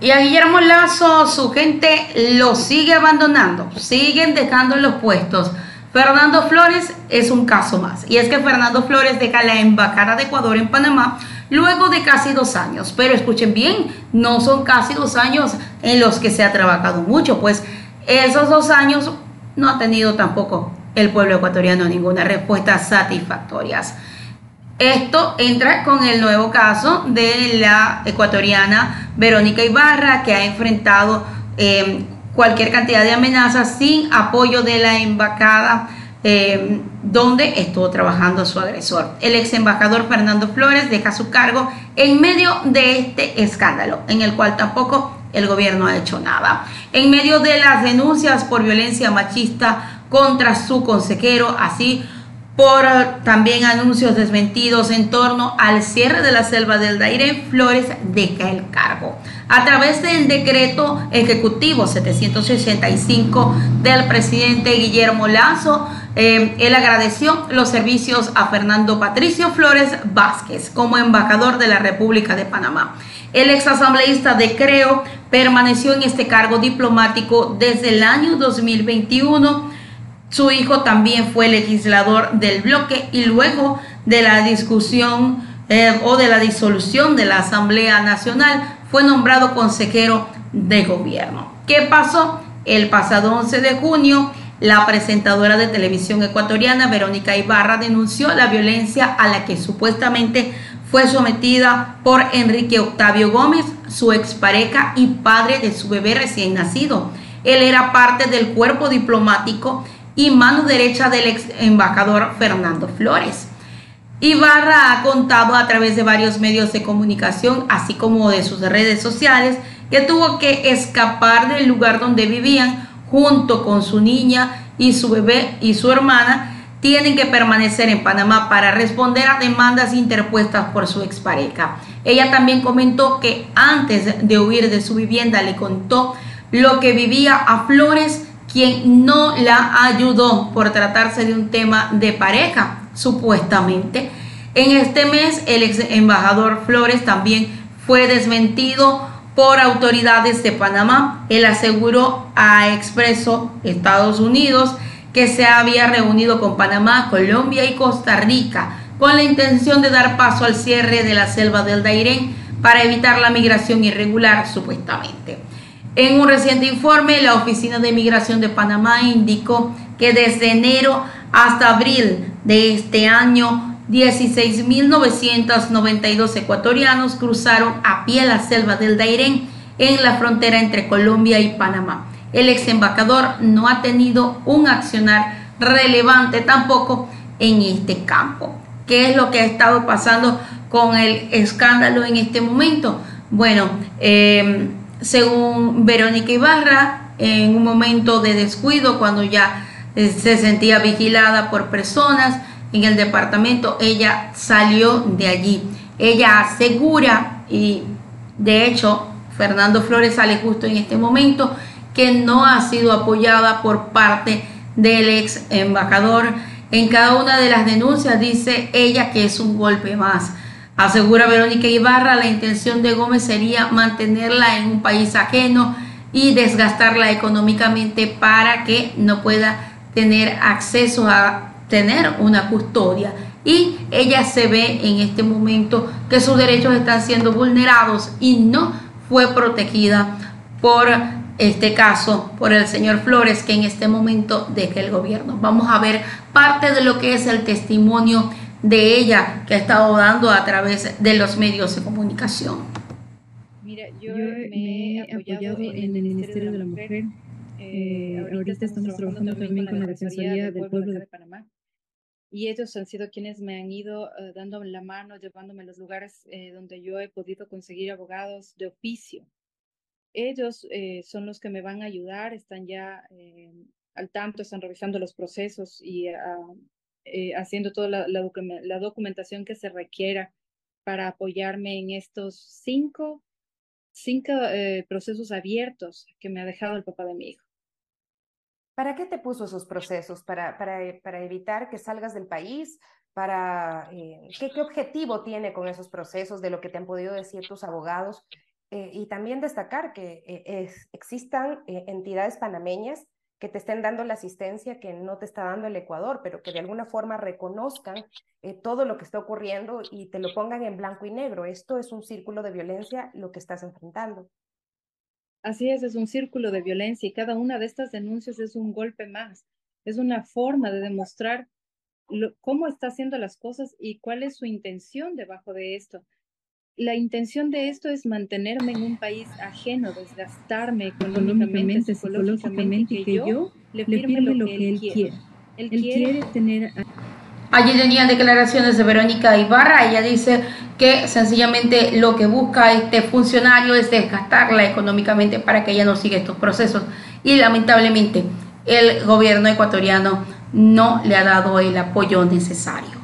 Y a Guillermo Lazo, su gente lo sigue abandonando, siguen dejando los puestos. Fernando Flores es un caso más. Y es que Fernando Flores deja la embajada de Ecuador en Panamá luego de casi dos años. Pero escuchen bien, no son casi dos años en los que se ha trabajado mucho, pues esos dos años no ha tenido tampoco el pueblo ecuatoriano ninguna respuesta satisfactoria. Esto entra con el nuevo caso de la ecuatoriana Verónica Ibarra, que ha enfrentado eh, cualquier cantidad de amenazas sin apoyo de la embajada eh, donde estuvo trabajando su agresor. El ex embajador Fernando Flores deja su cargo en medio de este escándalo, en el cual tampoco el gobierno ha hecho nada. En medio de las denuncias por violencia machista contra su consejero, así por también anuncios desmentidos en torno al cierre de la selva del Daire, Flores deja el cargo. A través del decreto ejecutivo 765 del presidente Guillermo Lazo, eh, él agradeció los servicios a Fernando Patricio Flores Vázquez como embajador de la República de Panamá. El exasambleísta de Creo permaneció en este cargo diplomático desde el año 2021 su hijo también fue legislador del bloque y luego de la discusión eh, o de la disolución de la Asamblea Nacional fue nombrado consejero de gobierno. ¿Qué pasó? El pasado 11 de junio, la presentadora de televisión ecuatoriana Verónica Ibarra denunció la violencia a la que supuestamente fue sometida por Enrique Octavio Gómez, su expareja y padre de su bebé recién nacido. Él era parte del cuerpo diplomático y mano derecha del ex embajador Fernando Flores. Ibarra ha contado a través de varios medios de comunicación, así como de sus redes sociales, que tuvo que escapar del lugar donde vivían junto con su niña y su bebé y su hermana tienen que permanecer en Panamá para responder a demandas interpuestas por su expareja. Ella también comentó que antes de huir de su vivienda le contó lo que vivía a Flores quien no la ayudó por tratarse de un tema de pareja, supuestamente. En este mes, el ex embajador Flores también fue desmentido por autoridades de Panamá. Él aseguró a Expreso Estados Unidos que se había reunido con Panamá, Colombia y Costa Rica con la intención de dar paso al cierre de la selva del Dairén para evitar la migración irregular, supuestamente. En un reciente informe, la Oficina de Migración de Panamá indicó que desde enero hasta abril de este año, 16.992 ecuatorianos cruzaron a pie la selva del Dairén en la frontera entre Colombia y Panamá. El ex embajador no ha tenido un accionar relevante tampoco en este campo. ¿Qué es lo que ha estado pasando con el escándalo en este momento? Bueno, eh, según Verónica Ibarra, en un momento de descuido, cuando ya eh, se sentía vigilada por personas en el departamento, ella salió de allí. Ella asegura, y de hecho Fernando Flores sale justo en este momento, que no ha sido apoyada por parte del ex embajador. En cada una de las denuncias dice ella que es un golpe más. Asegura Verónica Ibarra, la intención de Gómez sería mantenerla en un país ajeno y desgastarla económicamente para que no pueda tener acceso a tener una custodia. Y ella se ve en este momento que sus derechos están siendo vulnerados y no fue protegida por este caso, por el señor Flores, que en este momento deja el gobierno. Vamos a ver parte de lo que es el testimonio de ella que ha estado dando a través de los medios de comunicación. Mira, yo, me he apoyado, en el Ministerio de la Mujer. Eh, eh, ahorita, estamos trabajando también con la Defensoría del Pueblo de Panamá. Y ellos han sido quienes me han ido uh, dando la mano, llevándome a los lugares eh, donde yo he podido conseguir abogados de oficio. Ellos eh, son los que me van a ayudar, están ya eh, al tanto, están revisando los procesos y uh, eh, haciendo toda la, documentación que se requiera para apoyarme en estos cinco, cinco eh, procesos abiertos que me ha dejado el papá de mi hijo. ¿Para qué te puso esos procesos? ¿Para, para, para evitar que salgas del país? Para, eh, ¿qué, ¿Qué objetivo tiene con esos procesos de lo que te han podido decir tus abogados? y también destacar que existan entidades panameñas que te estén dando la asistencia que no te está dando el Ecuador, pero que de alguna forma reconozcan todo lo que está ocurriendo y te lo pongan en blanco y negro. Esto es un círculo de violencia lo que estás enfrentando. Así es, es un círculo de violencia y cada una de estas denuncias es un golpe más. Es una forma de demostrar cómo está haciendo las cosas y cuál es su intención debajo de esto la intención de esto es mantenerme en un país ajeno, desgastarme económicamente, psicológicamente, y que yo le firme, lo, que, él quiere. Él, quiere, tener... Allí tenían declaraciones de Verónica Ibarra. Ella dice que sencillamente lo que busca este funcionario es desgastarla económicamente para que ella no siga estos procesos. Y lamentablemente el gobierno ecuatoriano no le ha dado el apoyo necesario.